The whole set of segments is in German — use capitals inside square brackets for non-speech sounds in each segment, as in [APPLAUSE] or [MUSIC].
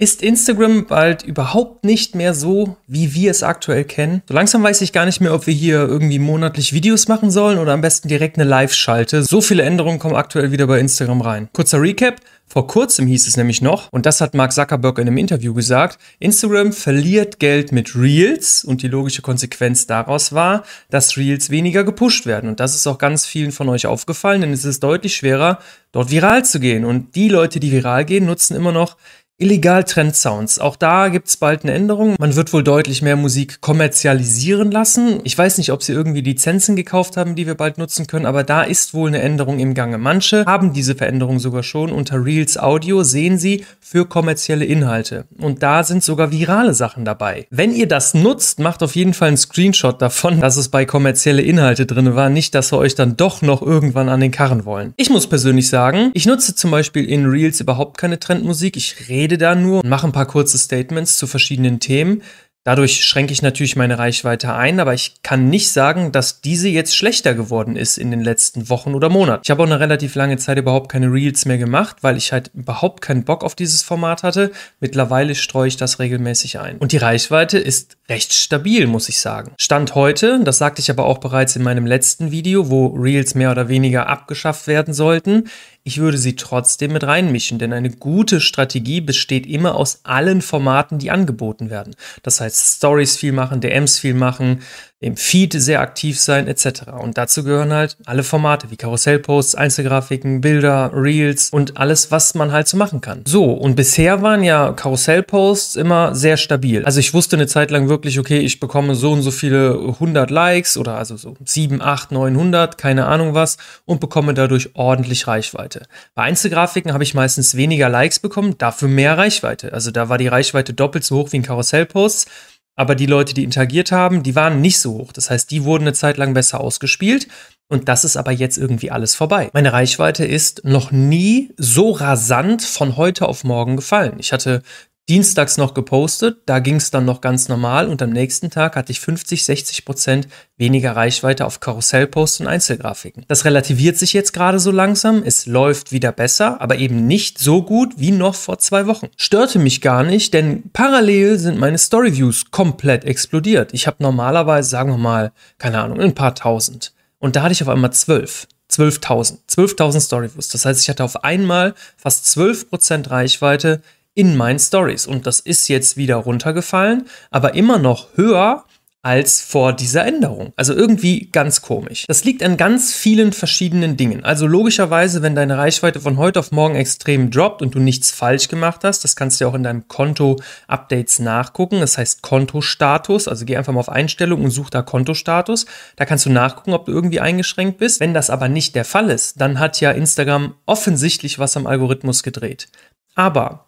Ist Instagram bald überhaupt nicht mehr so, wie wir es aktuell kennen? So langsam weiß ich gar nicht mehr, ob wir hier irgendwie monatlich Videos machen sollen oder am besten direkt eine Live-Schalte. So viele Änderungen kommen aktuell wieder bei Instagram rein. Kurzer Recap. Vor kurzem hieß es nämlich noch, und das hat Mark Zuckerberg in einem Interview gesagt, Instagram verliert Geld mit Reels und die logische Konsequenz daraus war, dass Reels weniger gepusht werden. Und das ist auch ganz vielen von euch aufgefallen, denn es ist deutlich schwerer, dort viral zu gehen. Und die Leute, die viral gehen, nutzen immer noch Illegal Trend Sounds. Auch da gibt's bald eine Änderung. Man wird wohl deutlich mehr Musik kommerzialisieren lassen. Ich weiß nicht, ob sie irgendwie Lizenzen gekauft haben, die wir bald nutzen können, aber da ist wohl eine Änderung im Gange. Manche haben diese Veränderung sogar schon. Unter Reels Audio sehen sie für kommerzielle Inhalte. Und da sind sogar virale Sachen dabei. Wenn ihr das nutzt, macht auf jeden Fall einen Screenshot davon, dass es bei kommerzielle Inhalte drin war. Nicht, dass wir euch dann doch noch irgendwann an den Karren wollen. Ich muss persönlich sagen, ich nutze zum Beispiel in Reels überhaupt keine Trendmusik. Ich rede rede da nur und mache ein paar kurze Statements zu verschiedenen Themen. Dadurch schränke ich natürlich meine Reichweite ein, aber ich kann nicht sagen, dass diese jetzt schlechter geworden ist in den letzten Wochen oder Monaten. Ich habe auch eine relativ lange Zeit überhaupt keine Reels mehr gemacht, weil ich halt überhaupt keinen Bock auf dieses Format hatte. Mittlerweile streue ich das regelmäßig ein. Und die Reichweite ist recht stabil, muss ich sagen. Stand heute, das sagte ich aber auch bereits in meinem letzten Video, wo Reels mehr oder weniger abgeschafft werden sollten, ich würde sie trotzdem mit reinmischen, denn eine gute Strategie besteht immer aus allen Formaten, die angeboten werden. Das heißt, Stories viel machen, DMs viel machen, im Feed sehr aktiv sein etc. Und dazu gehören halt alle Formate wie Karussellposts, Einzelgrafiken, Bilder, Reels und alles, was man halt so machen kann. So, und bisher waren ja Karussellposts immer sehr stabil. Also ich wusste eine Zeit lang wirklich, okay, ich bekomme so und so viele 100 Likes oder also so 7, 8, 900, keine Ahnung was und bekomme dadurch ordentlich Reichweite. Bei Einzelgrafiken habe ich meistens weniger Likes bekommen, dafür mehr Reichweite. Also da war die Reichweite doppelt so hoch wie in Karussellposts aber die Leute, die interagiert haben, die waren nicht so hoch. Das heißt, die wurden eine Zeit lang besser ausgespielt. Und das ist aber jetzt irgendwie alles vorbei. Meine Reichweite ist noch nie so rasant von heute auf morgen gefallen. Ich hatte dienstags noch gepostet, da ging es dann noch ganz normal und am nächsten Tag hatte ich 50, 60 Prozent weniger Reichweite auf Karussellposts und Einzelgrafiken. Das relativiert sich jetzt gerade so langsam, es läuft wieder besser, aber eben nicht so gut wie noch vor zwei Wochen. Störte mich gar nicht, denn parallel sind meine Storyviews komplett explodiert. Ich habe normalerweise, sagen wir mal, keine Ahnung, ein paar tausend. Und da hatte ich auf einmal zwölf. 12.000. 12.000 Storyviews. Das heißt, ich hatte auf einmal fast 12% Reichweite in meinen Stories. Und das ist jetzt wieder runtergefallen, aber immer noch höher als vor dieser Änderung. Also irgendwie ganz komisch. Das liegt an ganz vielen verschiedenen Dingen. Also logischerweise, wenn deine Reichweite von heute auf morgen extrem droppt und du nichts falsch gemacht hast, das kannst du auch in deinem Konto-Updates nachgucken. Das heißt Kontostatus. Also geh einfach mal auf Einstellungen und such da Kontostatus. Da kannst du nachgucken, ob du irgendwie eingeschränkt bist. Wenn das aber nicht der Fall ist, dann hat ja Instagram offensichtlich was am Algorithmus gedreht. Aber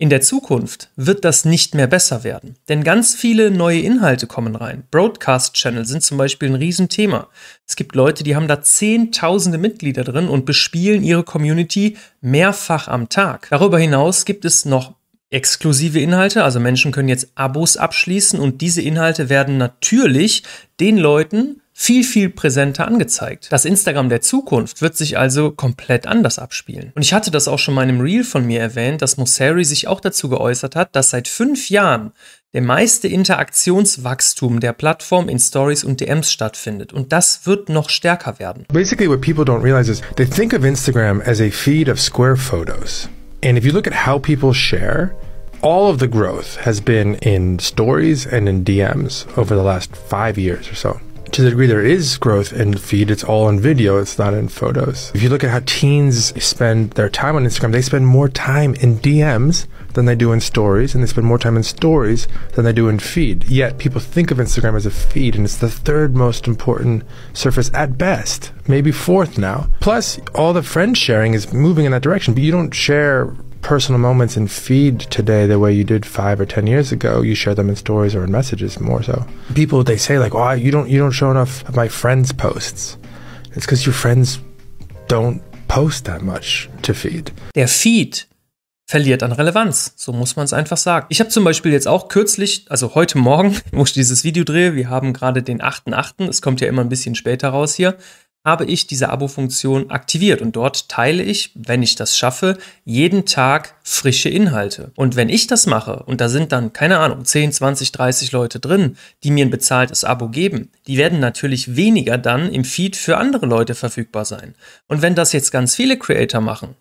in der Zukunft wird das nicht mehr besser werden, denn ganz viele neue Inhalte kommen rein. Broadcast-Channel sind zum Beispiel ein Riesenthema. Es gibt Leute, die haben da zehntausende Mitglieder drin und bespielen ihre Community mehrfach am Tag. Darüber hinaus gibt es noch exklusive Inhalte, also Menschen können jetzt Abos abschließen und diese Inhalte werden natürlich den Leuten viel, viel präsenter angezeigt. Das Instagram der Zukunft wird sich also komplett anders abspielen. Und ich hatte das auch schon mal in einem Reel von mir erwähnt, dass Mosseri sich auch dazu geäußert hat, dass seit fünf Jahren der meiste Interaktionswachstum der Plattform in Stories und DMs stattfindet. Und das wird noch stärker werden. Basically, what people don't realize is they think of Instagram as a feed of square photos. And if you look at how people share, all of the growth has been in stories and in DMs over the last five years or so. To the degree there is growth in feed, it's all in video, it's not in photos. If you look at how teens spend their time on Instagram, they spend more time in DMs than they do in stories, and they spend more time in stories than they do in feed. Yet people think of Instagram as a feed, and it's the third most important surface at best, maybe fourth now. Plus, all the friend sharing is moving in that direction, but you don't share personal moments in feed today the way you did five or ten years ago. You share them in stories or in messages more so. People they say like, "Oh, you don't you don't show enough of my friends' posts." It's because your friends don't post that much to feed. Der Feed verliert an Relevanz. So muss man es einfach sagen. Ich habe zum Beispiel jetzt auch kürzlich, also heute Morgen, [LAUGHS] wo ich dieses Video drehe, wir haben gerade den 8.8., es kommt ja immer ein bisschen später raus hier, habe ich diese Abo-Funktion aktiviert und dort teile ich, wenn ich das schaffe, jeden Tag frische Inhalte. Und wenn ich das mache und da sind dann, keine Ahnung, 10, 20, 30 Leute drin, die mir ein bezahltes Abo geben, die werden natürlich weniger dann im Feed für andere Leute verfügbar sein. Und wenn das jetzt ganz viele Creator machen,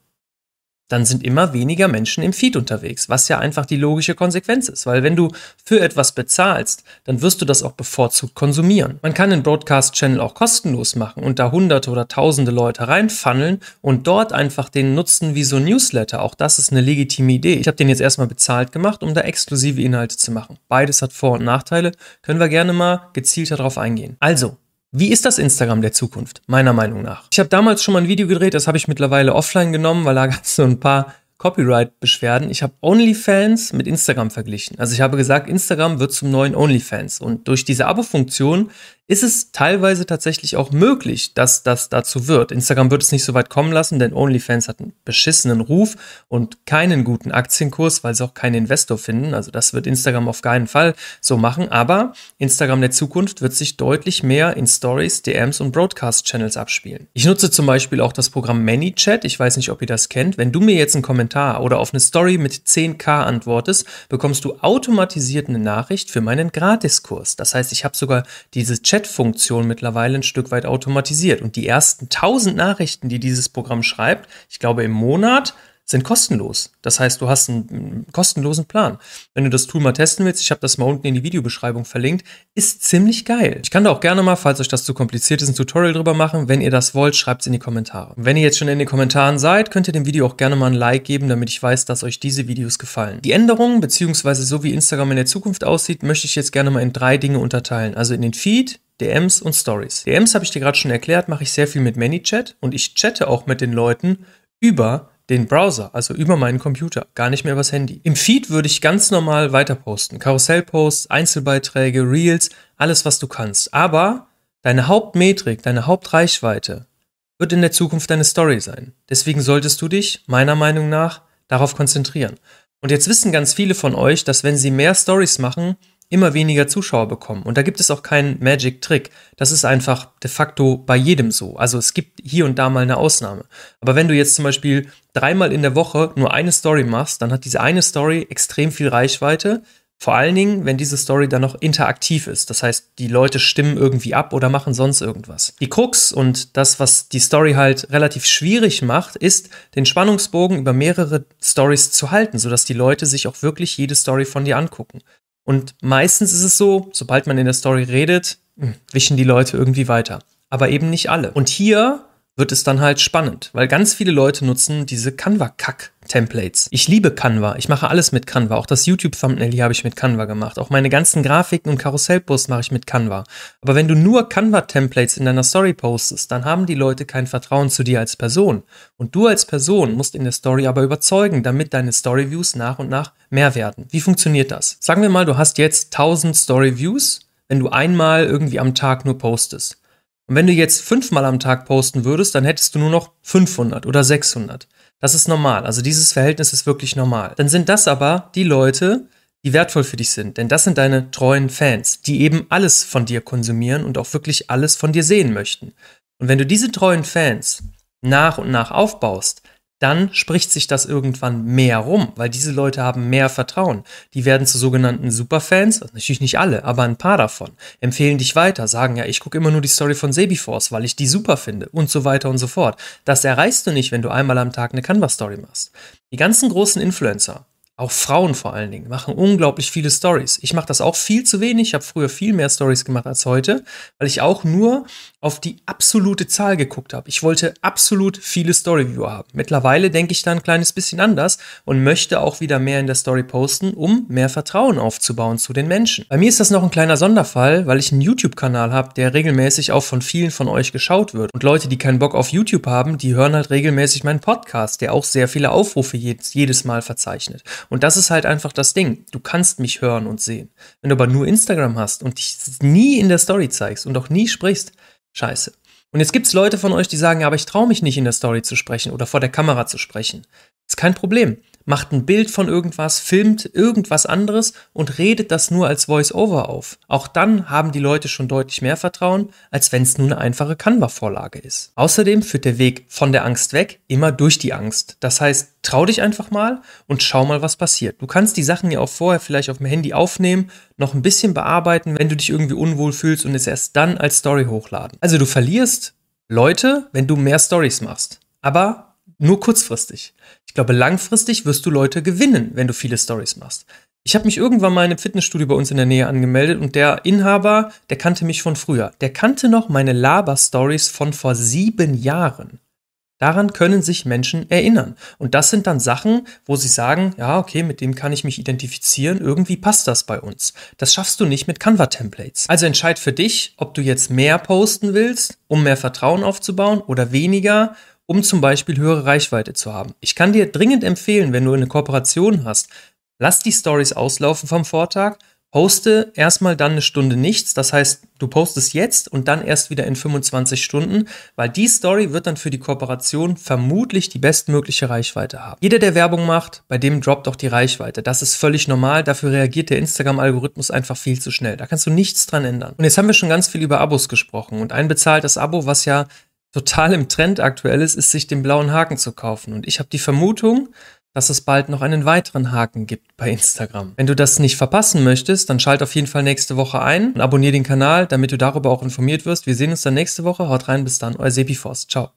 dann sind immer weniger Menschen im Feed unterwegs, was ja einfach die logische Konsequenz ist, weil wenn du für etwas bezahlst, dann wirst du das auch bevorzugt konsumieren. Man kann den Broadcast-Channel auch kostenlos machen und da hunderte oder tausende Leute reinfunneln und dort einfach den nutzen wie so ein Newsletter. Auch das ist eine legitime Idee. Ich habe den jetzt erstmal bezahlt gemacht, um da exklusive Inhalte zu machen. Beides hat Vor- und Nachteile, können wir gerne mal gezielter darauf eingehen. Also, wie ist das Instagram der Zukunft, meiner Meinung nach? Ich habe damals schon mal ein Video gedreht, das habe ich mittlerweile offline genommen, weil da gab es so ein paar Copyright-Beschwerden. Ich habe OnlyFans mit Instagram verglichen. Also ich habe gesagt, Instagram wird zum neuen OnlyFans. Und durch diese Abo-Funktion ist es teilweise tatsächlich auch möglich, dass das dazu wird. Instagram wird es nicht so weit kommen lassen, denn OnlyFans hat einen beschissenen Ruf und keinen guten Aktienkurs, weil sie auch keinen Investor finden. Also das wird Instagram auf keinen Fall so machen. Aber Instagram der Zukunft wird sich deutlich mehr in Stories, DMs und Broadcast-Channels abspielen. Ich nutze zum Beispiel auch das Programm ManyChat. Ich weiß nicht, ob ihr das kennt. Wenn du mir jetzt einen Kommentar oder auf eine Story mit 10k antwortest, bekommst du automatisiert eine Nachricht für meinen Gratiskurs. Das heißt, ich habe sogar diese Chat Chat-Funktion mittlerweile ein Stück weit automatisiert. Und die ersten 1000 Nachrichten, die dieses Programm schreibt, ich glaube im Monat, sind kostenlos. Das heißt, du hast einen kostenlosen Plan. Wenn du das Tool mal testen willst, ich habe das mal unten in die Videobeschreibung verlinkt, ist ziemlich geil. Ich kann da auch gerne mal, falls euch das zu kompliziert ist, ein Tutorial drüber machen. Wenn ihr das wollt, schreibt es in die Kommentare. wenn ihr jetzt schon in den Kommentaren seid, könnt ihr dem Video auch gerne mal ein Like geben, damit ich weiß, dass euch diese Videos gefallen. Die Änderungen, beziehungsweise so wie Instagram in der Zukunft aussieht, möchte ich jetzt gerne mal in drei Dinge unterteilen. Also in den Feed, DMs und Stories. DMs habe ich dir gerade schon erklärt, mache ich sehr viel mit ManyChat und ich chatte auch mit den Leuten über den Browser, also über meinen Computer, gar nicht mehr übers Handy. Im Feed würde ich ganz normal weiter posten. Karussellposts, Einzelbeiträge, Reels, alles was du kannst. Aber deine Hauptmetrik, deine Hauptreichweite wird in der Zukunft deine Story sein. Deswegen solltest du dich, meiner Meinung nach, darauf konzentrieren. Und jetzt wissen ganz viele von euch, dass wenn sie mehr Stories machen, immer weniger Zuschauer bekommen. Und da gibt es auch keinen Magic-Trick. Das ist einfach de facto bei jedem so. Also es gibt hier und da mal eine Ausnahme. Aber wenn du jetzt zum Beispiel dreimal in der Woche nur eine Story machst, dann hat diese eine Story extrem viel Reichweite. Vor allen Dingen, wenn diese Story dann noch interaktiv ist. Das heißt, die Leute stimmen irgendwie ab oder machen sonst irgendwas. Die Krux und das, was die Story halt relativ schwierig macht, ist, den Spannungsbogen über mehrere Stories zu halten, sodass die Leute sich auch wirklich jede Story von dir angucken. Und meistens ist es so, sobald man in der Story redet, hm, wischen die Leute irgendwie weiter. Aber eben nicht alle. Und hier wird es dann halt spannend, weil ganz viele Leute nutzen diese Canva-Kack-Templates. Ich liebe Canva. Ich mache alles mit Canva. Auch das YouTube-Thumbnail hier habe ich mit Canva gemacht. Auch meine ganzen Grafiken und Karussellposts mache ich mit Canva. Aber wenn du nur Canva-Templates in deiner Story postest, dann haben die Leute kein Vertrauen zu dir als Person. Und du als Person musst in der Story aber überzeugen, damit deine Story-Views nach und nach mehr werden. Wie funktioniert das? Sagen wir mal, du hast jetzt 1000 Story-Views, wenn du einmal irgendwie am Tag nur postest. Und wenn du jetzt fünfmal am Tag posten würdest, dann hättest du nur noch 500 oder 600. Das ist normal. Also dieses Verhältnis ist wirklich normal. Dann sind das aber die Leute, die wertvoll für dich sind. Denn das sind deine treuen Fans, die eben alles von dir konsumieren und auch wirklich alles von dir sehen möchten. Und wenn du diese treuen Fans nach und nach aufbaust, dann spricht sich das irgendwann mehr rum, weil diese Leute haben mehr Vertrauen. Die werden zu sogenannten Superfans, also natürlich nicht alle, aber ein paar davon, empfehlen dich weiter, sagen ja, ich gucke immer nur die Story von Sebiforce, weil ich die super finde und so weiter und so fort. Das erreichst du nicht, wenn du einmal am Tag eine Canva-Story machst. Die ganzen großen Influencer, auch Frauen vor allen Dingen machen unglaublich viele Stories. Ich mache das auch viel zu wenig. Ich habe früher viel mehr Stories gemacht als heute, weil ich auch nur auf die absolute Zahl geguckt habe. Ich wollte absolut viele Storyviewer haben. Mittlerweile denke ich da ein kleines bisschen anders und möchte auch wieder mehr in der Story posten, um mehr Vertrauen aufzubauen zu den Menschen. Bei mir ist das noch ein kleiner Sonderfall, weil ich einen YouTube-Kanal habe, der regelmäßig auch von vielen von euch geschaut wird. Und Leute, die keinen Bock auf YouTube haben, die hören halt regelmäßig meinen Podcast, der auch sehr viele Aufrufe jedes, jedes Mal verzeichnet. Und das ist halt einfach das Ding. Du kannst mich hören und sehen. Wenn du aber nur Instagram hast und dich nie in der Story zeigst und auch nie sprichst, scheiße. Und jetzt gibt es Leute von euch, die sagen, ja, aber ich traue mich nicht in der Story zu sprechen oder vor der Kamera zu sprechen. Ist kein Problem. Macht ein Bild von irgendwas, filmt irgendwas anderes und redet das nur als Voice-Over auf. Auch dann haben die Leute schon deutlich mehr Vertrauen, als wenn es nur eine einfache Canva-Vorlage ist. Außerdem führt der Weg von der Angst weg immer durch die Angst. Das heißt, trau dich einfach mal und schau mal, was passiert. Du kannst die Sachen ja auch vorher vielleicht auf dem Handy aufnehmen, noch ein bisschen bearbeiten, wenn du dich irgendwie unwohl fühlst und es erst dann als Story hochladen. Also du verlierst Leute, wenn du mehr Stories machst. Aber nur kurzfristig. Ich glaube, langfristig wirst du Leute gewinnen, wenn du viele Stories machst. Ich habe mich irgendwann mal in einem Fitnessstudio bei uns in der Nähe angemeldet und der Inhaber, der kannte mich von früher. Der kannte noch meine Laber-Stories von vor sieben Jahren. Daran können sich Menschen erinnern. Und das sind dann Sachen, wo sie sagen, ja, okay, mit dem kann ich mich identifizieren, irgendwie passt das bei uns. Das schaffst du nicht mit Canva-Templates. Also entscheid für dich, ob du jetzt mehr posten willst, um mehr Vertrauen aufzubauen oder weniger, um zum Beispiel höhere Reichweite zu haben. Ich kann dir dringend empfehlen, wenn du eine Kooperation hast, lass die Stories auslaufen vom Vortag Poste erstmal dann eine Stunde nichts. Das heißt, du postest jetzt und dann erst wieder in 25 Stunden, weil die Story wird dann für die Kooperation vermutlich die bestmögliche Reichweite haben. Jeder, der Werbung macht, bei dem droppt auch die Reichweite. Das ist völlig normal. Dafür reagiert der Instagram-Algorithmus einfach viel zu schnell. Da kannst du nichts dran ändern. Und jetzt haben wir schon ganz viel über Abos gesprochen. Und ein bezahltes Abo, was ja total im Trend aktuell ist, ist sich den blauen Haken zu kaufen. Und ich habe die Vermutung, dass es bald noch einen weiteren Haken gibt bei Instagram. Wenn du das nicht verpassen möchtest, dann schalt auf jeden Fall nächste Woche ein und abonniere den Kanal, damit du darüber auch informiert wirst. Wir sehen uns dann nächste Woche. Haut rein, bis dann, euer Sepi Forst. Ciao.